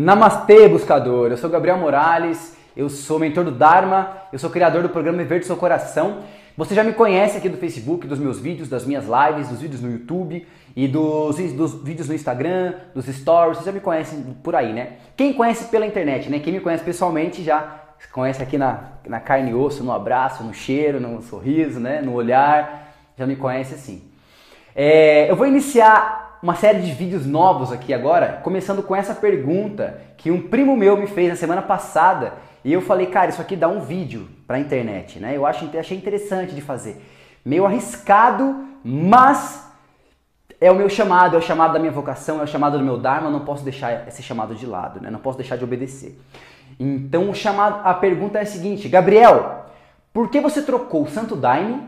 Namastê, buscador! Eu sou Gabriel Morales, eu sou mentor do Dharma, eu sou criador do programa Verde Seu Coração. Você já me conhece aqui do Facebook, dos meus vídeos, das minhas lives, dos vídeos no YouTube e dos, dos vídeos no Instagram, dos stories, você já me conhece por aí, né? Quem conhece pela internet, né? Quem me conhece pessoalmente já conhece aqui na, na carne e osso, no abraço, no cheiro, no sorriso, né? No olhar, já me conhece assim. É, eu vou iniciar uma série de vídeos novos aqui agora, começando com essa pergunta que um primo meu me fez na semana passada e eu falei, cara, isso aqui dá um vídeo pra internet, né? Eu acho, achei interessante de fazer. Meio arriscado, mas é o meu chamado, é o chamado da minha vocação, é o chamado do meu Dharma, não posso deixar esse chamado de lado, né? Não posso deixar de obedecer. Então o chamado, a pergunta é a seguinte, Gabriel, por que você trocou o Santo Daime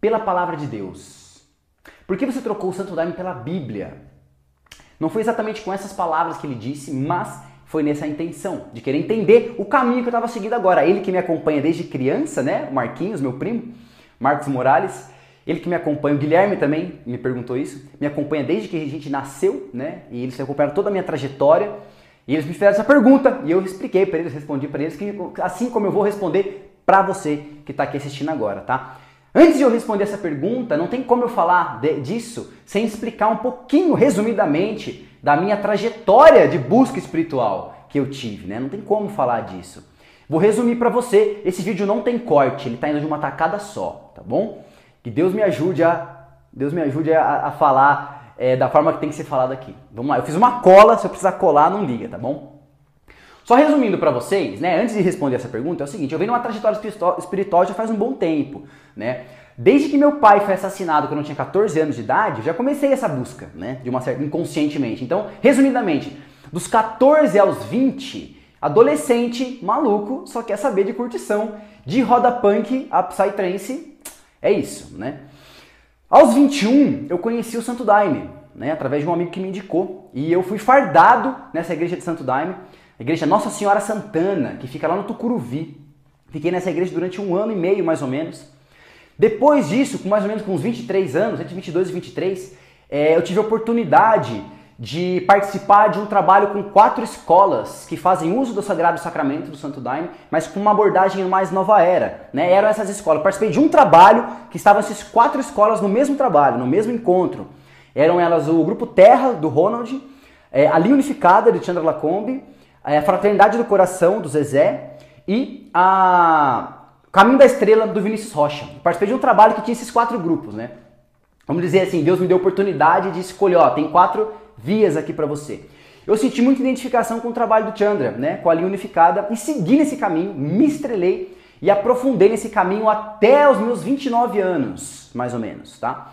pela palavra de Deus? Por que você trocou o Santo Daime pela Bíblia? Não foi exatamente com essas palavras que ele disse, mas foi nessa intenção, de querer entender o caminho que eu estava seguindo agora. Ele que me acompanha desde criança, né? O Marquinhos, meu primo, Marcos Morales. Ele que me acompanha, o Guilherme também me perguntou isso, me acompanha desde que a gente nasceu, né? E eles acompanharam toda a minha trajetória. E eles me fizeram essa pergunta e eu expliquei para eles, respondi para eles, que, assim como eu vou responder para você que está aqui assistindo agora, tá? Antes de eu responder essa pergunta, não tem como eu falar de, disso sem explicar um pouquinho, resumidamente, da minha trajetória de busca espiritual que eu tive, né? Não tem como falar disso. Vou resumir para você. Esse vídeo não tem corte, ele está indo de uma tacada só, tá bom? Que Deus me ajude a, Deus me ajude a, a falar é, da forma que tem que ser falado aqui. Vamos lá. Eu fiz uma cola, se eu precisar colar, não liga, tá bom? Só resumindo para vocês, né, antes de responder essa pergunta, é o seguinte, eu venho numa trajetória espiritual já faz um bom tempo, né? Desde que meu pai foi assassinado quando eu tinha 14 anos de idade, eu já comecei essa busca, né, de uma certa inconscientemente. Então, resumidamente, dos 14 aos 20, adolescente maluco, só quer saber de curtição, de roda punk a psytrance, é isso, né? Aos 21, eu conheci o Santo Daime, né, através de um amigo que me indicou, e eu fui fardado nessa igreja de Santo Daime a igreja Nossa Senhora Santana, que fica lá no Tucuruvi. Fiquei nessa igreja durante um ano e meio, mais ou menos. Depois disso, com mais ou menos com uns 23 anos, entre 22 e 23, é, eu tive a oportunidade de participar de um trabalho com quatro escolas que fazem uso do Sagrado Sacramento do Santo Daime, mas com uma abordagem mais nova era. Né? Eram essas escolas. Eu participei de um trabalho que estavam essas quatro escolas no mesmo trabalho, no mesmo encontro. Eram elas o Grupo Terra, do Ronald, é, a Linha Unificada, de Chandra Lacombe, a Fraternidade do Coração, do Zezé, e a Caminho da Estrela, do Vinícius Rocha. Eu participei de um trabalho que tinha esses quatro grupos, né? Vamos dizer assim, Deus me deu a oportunidade de escolher, ó, tem quatro vias aqui para você. Eu senti muita identificação com o trabalho do Chandra, né, com a linha unificada, e segui nesse caminho, me estrelei e aprofundei nesse caminho até os meus 29 anos, mais ou menos, tá?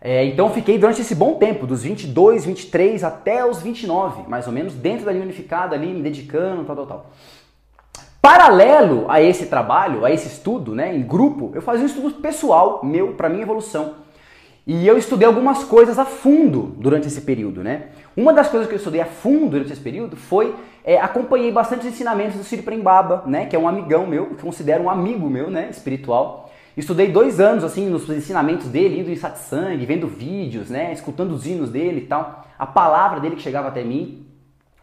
É, então fiquei durante esse bom tempo, dos 22, 23 até os 29, mais ou menos, dentro da linha unificada ali, me dedicando, tal, tal, tal. Paralelo a esse trabalho, a esse estudo, né, em grupo, eu fazia um estudo pessoal meu para minha evolução. E eu estudei algumas coisas a fundo durante esse período, né? Uma das coisas que eu estudei a fundo durante esse período foi é, acompanhei bastante os ensinamentos do Siri Prembaba, né, que é um amigão meu, que considero um amigo meu, né, espiritual. Estudei dois anos, assim, nos ensinamentos dele, indo em satsang, vendo vídeos, né, escutando os hinos dele e tal. A palavra dele que chegava até mim,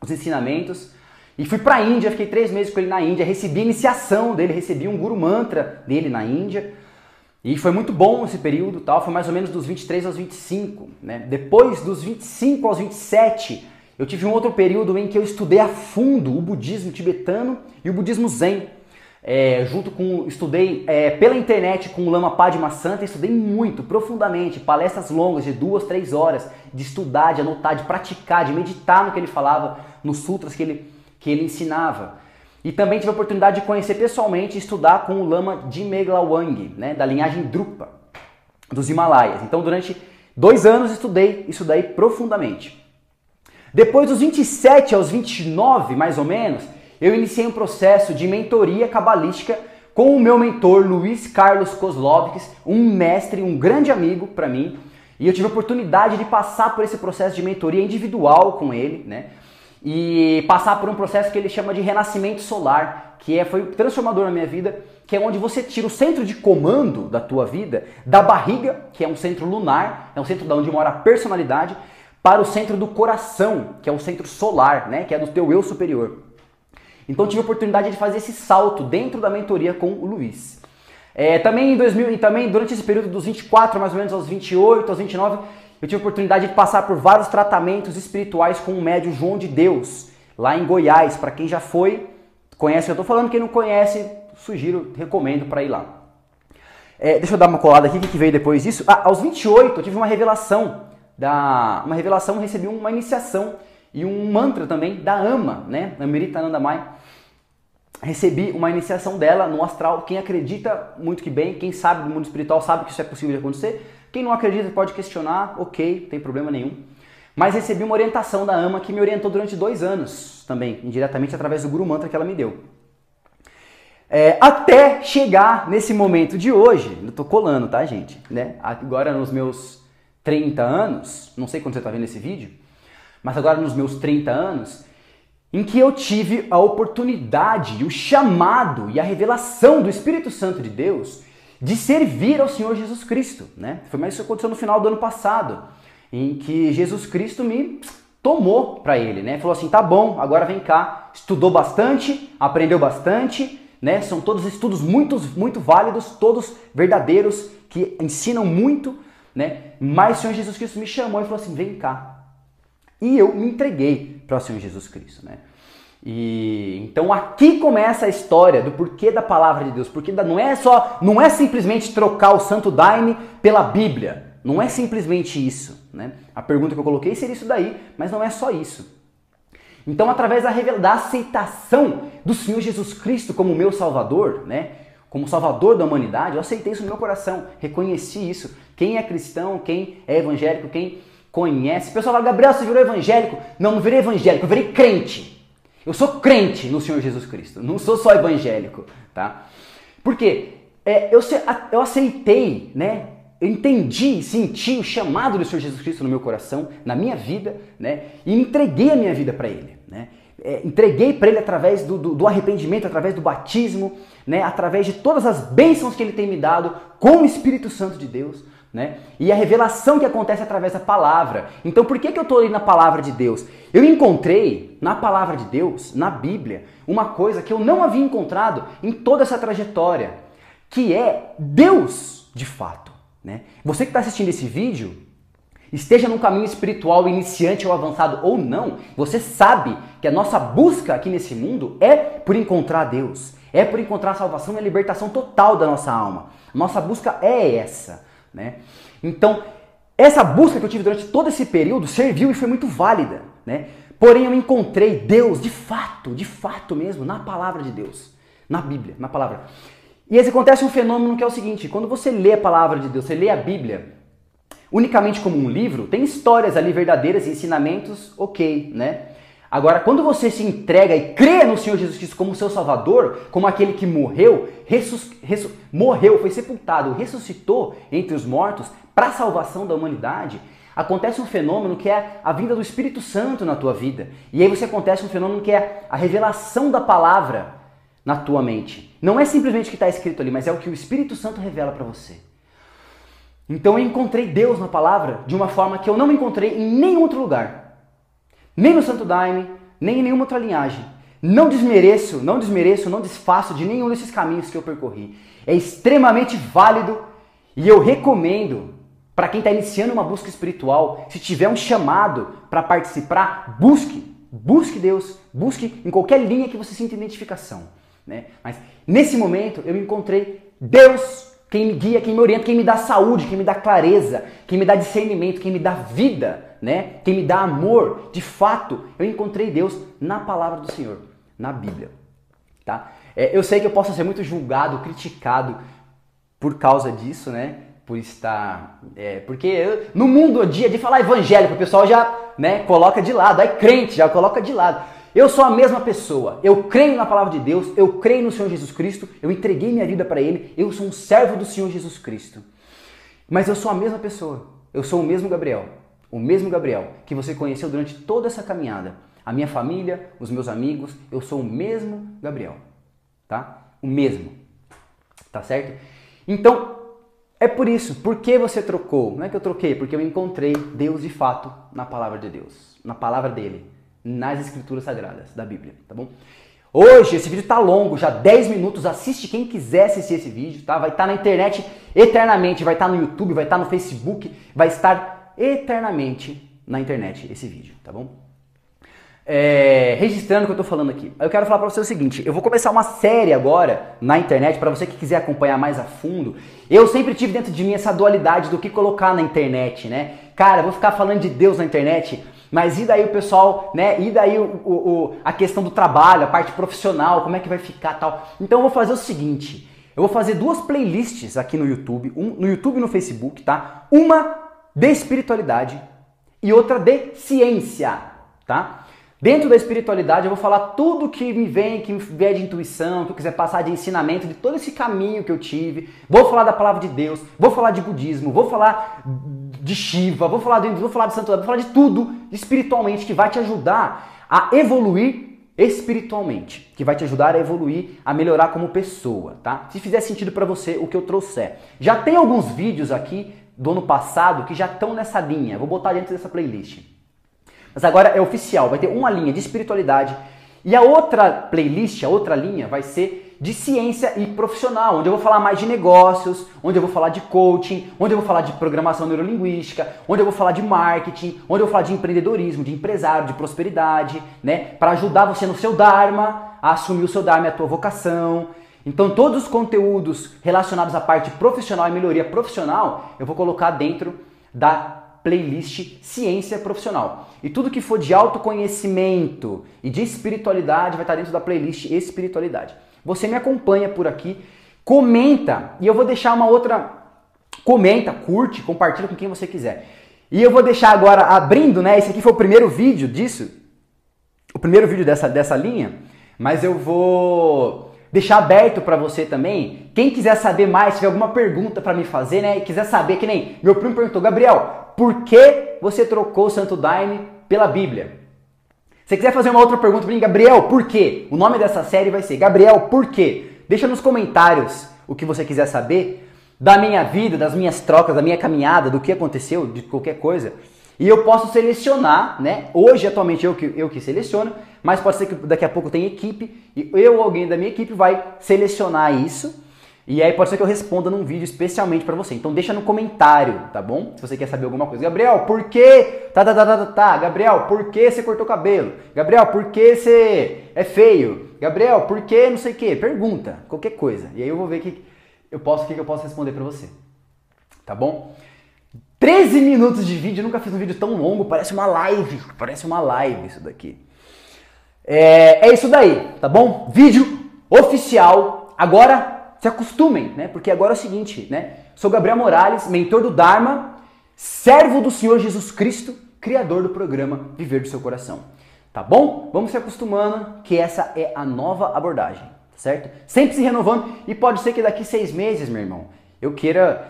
os ensinamentos. E fui para a Índia, fiquei três meses com ele na Índia, recebi a iniciação dele, recebi um Guru Mantra dele na Índia. E foi muito bom esse período, tal, foi mais ou menos dos 23 aos 25, né? Depois dos 25 aos 27, eu tive um outro período em que eu estudei a fundo o budismo tibetano e o budismo zen é, junto com estudei é, pela internet com o Lama Padma Santa, estudei muito, profundamente, palestras longas de duas, três horas, de estudar, de anotar, de praticar, de meditar no que ele falava, nos sutras que ele, que ele ensinava. E também tive a oportunidade de conhecer pessoalmente e estudar com o Lama Jimeglawang, né, da linhagem Drupa, dos Himalaias. Então, durante dois anos estudei isso daí profundamente. Depois dos 27 aos 29, mais ou menos, eu iniciei um processo de mentoria cabalística com o meu mentor Luiz Carlos Kozlovskis, um mestre, um grande amigo para mim, e eu tive a oportunidade de passar por esse processo de mentoria individual com ele, né? E passar por um processo que ele chama de renascimento solar, que é, foi transformador na minha vida, que é onde você tira o centro de comando da tua vida da barriga, que é um centro lunar, é um centro da onde mora a personalidade, para o centro do coração, que é o centro solar, né, que é do teu eu superior. Então tive a oportunidade de fazer esse salto dentro da mentoria com o Luiz. É, também em 2000 e também durante esse período dos 24 mais ou menos aos 28, aos 29, eu tive a oportunidade de passar por vários tratamentos espirituais com o médio João de Deus, lá em Goiás. Para quem já foi, conhece o que eu estou falando. Quem não conhece, sugiro, recomendo para ir lá. É, deixa eu dar uma colada aqui, o que veio depois disso? Ah, aos 28 eu tive uma revelação, da, uma revelação, recebi uma iniciação e um mantra também da Ama, né? Amirita Nandamai. Recebi uma iniciação dela no astral. Quem acredita muito que bem, quem sabe do mundo espiritual sabe que isso é possível de acontecer. Quem não acredita pode questionar, ok, não tem problema nenhum. Mas recebi uma orientação da AMA que me orientou durante dois anos também, indiretamente através do Guru Mantra que ela me deu. É, até chegar nesse momento de hoje, eu tô colando, tá, gente? Né? Agora nos meus 30 anos, não sei quando você está vendo esse vídeo, mas agora nos meus 30 anos, em que eu tive a oportunidade, o chamado e a revelação do Espírito Santo de Deus de servir ao Senhor Jesus Cristo, né? Foi mais isso que aconteceu no final do ano passado, em que Jesus Cristo me tomou para ele, né? Falou assim: "Tá bom, agora vem cá". Estudou bastante, aprendeu bastante, né? São todos estudos muito muito válidos, todos verdadeiros que ensinam muito, né? Mas o Senhor Jesus Cristo me chamou e falou assim: "Vem cá". E eu me entreguei para o Senhor Jesus Cristo, né? E então aqui começa a história do porquê da palavra de Deus, porque não é só, não é simplesmente trocar o Santo Daime pela Bíblia, não é simplesmente isso, né? A pergunta que eu coloquei seria isso daí, mas não é só isso. Então, através da, da aceitação do Senhor Jesus Cristo como meu Salvador, né? Como Salvador da humanidade, eu aceitei isso no meu coração, reconheci isso. Quem é cristão, quem é evangélico, quem conhece. O pessoal fala, Gabriel, você virou evangélico? Não, não virei evangélico, eu virei crente. Eu sou crente no Senhor Jesus Cristo, não sou só evangélico, tá? Porque é, eu, eu aceitei, né? Eu entendi, senti o chamado do Senhor Jesus Cristo no meu coração, na minha vida, né? E entreguei a minha vida para Ele, né? É, entreguei para Ele através do, do, do, arrependimento, através do batismo, né? Através de todas as bênçãos que Ele tem me dado com o Espírito Santo de Deus, né? E a revelação que acontece através da palavra. Então, por que, que eu estou ali na palavra de Deus? Eu encontrei na palavra de Deus, na Bíblia, uma coisa que eu não havia encontrado em toda essa trajetória, que é Deus de fato. Né? Você que está assistindo esse vídeo, esteja num caminho espiritual iniciante ou avançado ou não, você sabe que a nossa busca aqui nesse mundo é por encontrar Deus, é por encontrar a salvação e a libertação total da nossa alma. Nossa busca é essa. Né? Então, essa busca que eu tive durante todo esse período serviu e foi muito válida. Né? Porém, eu encontrei Deus de fato, de fato mesmo, na palavra de Deus, na Bíblia, na palavra. E aí acontece um fenômeno que é o seguinte: quando você lê a palavra de Deus, você lê a Bíblia, unicamente como um livro, tem histórias ali verdadeiras, ensinamentos, ok, né? Agora, quando você se entrega e crê no Senhor Jesus Cristo como seu Salvador, como aquele que morreu, ressus, morreu, foi sepultado, ressuscitou entre os mortos para a salvação da humanidade, acontece um fenômeno que é a vinda do Espírito Santo na tua vida. E aí você acontece um fenômeno que é a revelação da palavra na tua mente. Não é simplesmente o que está escrito ali, mas é o que o Espírito Santo revela para você. Então eu encontrei Deus na palavra de uma forma que eu não encontrei em nenhum outro lugar. Nem no Santo Daime, nem em nenhuma outra linhagem. Não desmereço, não desmereço, não desfaço de nenhum desses caminhos que eu percorri. É extremamente válido e eu recomendo para quem está iniciando uma busca espiritual, se tiver um chamado para participar, busque, busque Deus, busque em qualquer linha que você sinta identificação. Né? Mas nesse momento eu encontrei Deus, quem me guia, quem me orienta, quem me dá saúde, quem me dá clareza, quem me dá discernimento, quem me dá vida né? Quem me dá amor, de fato, eu encontrei Deus na palavra do Senhor, na Bíblia, tá? É, eu sei que eu posso ser muito julgado, criticado por causa disso, né? Por estar, é, porque eu, no mundo dia de falar evangélico, o pessoal já, né, coloca de lado, aí crente já coloca de lado. Eu sou a mesma pessoa. Eu creio na palavra de Deus, eu creio no Senhor Jesus Cristo, eu entreguei minha vida para ele, eu sou um servo do Senhor Jesus Cristo. Mas eu sou a mesma pessoa. Eu sou o mesmo Gabriel. O mesmo Gabriel que você conheceu durante toda essa caminhada. A minha família, os meus amigos, eu sou o mesmo Gabriel. Tá? O mesmo. Tá certo? Então, É por isso. Por que você trocou? Não é que eu troquei, porque eu encontrei Deus de fato na palavra de Deus, na palavra dele, nas escrituras sagradas da Bíblia, tá bom? Hoje esse vídeo tá longo, já 10 minutos. Assiste quem quiser assistir esse vídeo, tá? Vai estar tá na internet eternamente, vai estar tá no YouTube, vai estar tá no Facebook, vai estar eternamente na internet esse vídeo, tá bom? É, registrando o que eu tô falando aqui. Eu quero falar para você o seguinte: eu vou começar uma série agora na internet para você que quiser acompanhar mais a fundo. Eu sempre tive dentro de mim essa dualidade do que colocar na internet, né? Cara, vou ficar falando de Deus na internet mas e daí o pessoal, né? E daí o, o, a questão do trabalho, a parte profissional, como é que vai ficar tal. Então eu vou fazer o seguinte: eu vou fazer duas playlists aqui no YouTube, um no YouTube e no Facebook, tá? Uma de espiritualidade e outra de ciência, tá? Dentro da espiritualidade, eu vou falar tudo que me vem, que me vier de intuição, que eu quiser passar de ensinamento, de todo esse caminho que eu tive. Vou falar da palavra de Deus, vou falar de budismo, vou falar de Shiva, vou falar de, vou falar de Santo vou falar de tudo espiritualmente que vai te ajudar a evoluir espiritualmente, que vai te ajudar a evoluir, a melhorar como pessoa, tá? Se fizer sentido para você o que eu trouxer. Já tem alguns vídeos aqui do ano passado que já estão nessa linha. Vou botar dentro dessa playlist. Mas agora é oficial, vai ter uma linha de espiritualidade e a outra playlist, a outra linha vai ser de ciência e profissional, onde eu vou falar mais de negócios, onde eu vou falar de coaching, onde eu vou falar de programação neurolinguística, onde eu vou falar de marketing, onde eu vou falar de empreendedorismo, de empresário, de prosperidade, né, para ajudar você no seu dharma, a assumir o seu dharma a tua vocação. Então, todos os conteúdos relacionados à parte profissional e melhoria profissional, eu vou colocar dentro da playlist Ciência Profissional. E tudo que for de autoconhecimento e de espiritualidade vai estar dentro da playlist Espiritualidade. Você me acompanha por aqui, comenta e eu vou deixar uma outra. Comenta, curte, compartilha com quem você quiser. E eu vou deixar agora abrindo, né? Esse aqui foi o primeiro vídeo disso, o primeiro vídeo dessa, dessa linha, mas eu vou deixar aberto para você também. Quem quiser saber mais, tiver alguma pergunta para me fazer, né? E quiser saber, que nem meu primo perguntou, Gabriel, por que você trocou o Santo Daime pela Bíblia? Se você quiser fazer uma outra pergunta para mim, Gabriel, por quê? O nome dessa série vai ser Gabriel, por quê? Deixa nos comentários o que você quiser saber da minha vida, das minhas trocas, da minha caminhada, do que aconteceu, de qualquer coisa. E eu posso selecionar, né? Hoje, atualmente, eu que, eu que seleciono, mas pode ser que daqui a pouco tenha equipe e eu ou alguém da minha equipe vai selecionar isso. E aí pode ser que eu responda num vídeo especialmente para você. Então deixa no comentário, tá bom? Se você quer saber alguma coisa. Gabriel, por que? Tá, tá, tá, tá, tá, tá. Gabriel, por que você cortou o cabelo? Gabriel, por que você é feio? Gabriel, por que não sei o que? Pergunta, qualquer coisa. E aí eu vou ver que eu posso, o que eu posso responder para você. Tá bom? 13 minutos de vídeo, eu nunca fiz um vídeo tão longo, parece uma live, parece uma live isso daqui. É, é isso daí, tá bom? Vídeo oficial. Agora se acostumem, né? Porque agora é o seguinte, né? Sou Gabriel Morales, mentor do Dharma, servo do Senhor Jesus Cristo, criador do programa Viver do Seu Coração. Tá bom? Vamos se acostumando que essa é a nova abordagem, certo? Sempre se renovando e pode ser que daqui seis meses, meu irmão, eu queira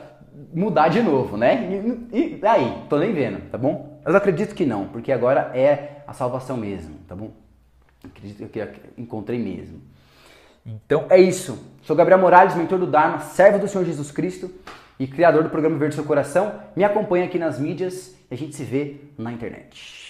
mudar de novo, né? E, e aí, tô nem vendo, tá bom? Mas acredito que não, porque agora é a salvação mesmo, tá bom? Acredito que encontrei mesmo. Então é isso. Sou Gabriel Morales, mentor do Dharma, servo do Senhor Jesus Cristo e criador do programa Verde Seu Coração. Me acompanha aqui nas mídias e a gente se vê na internet.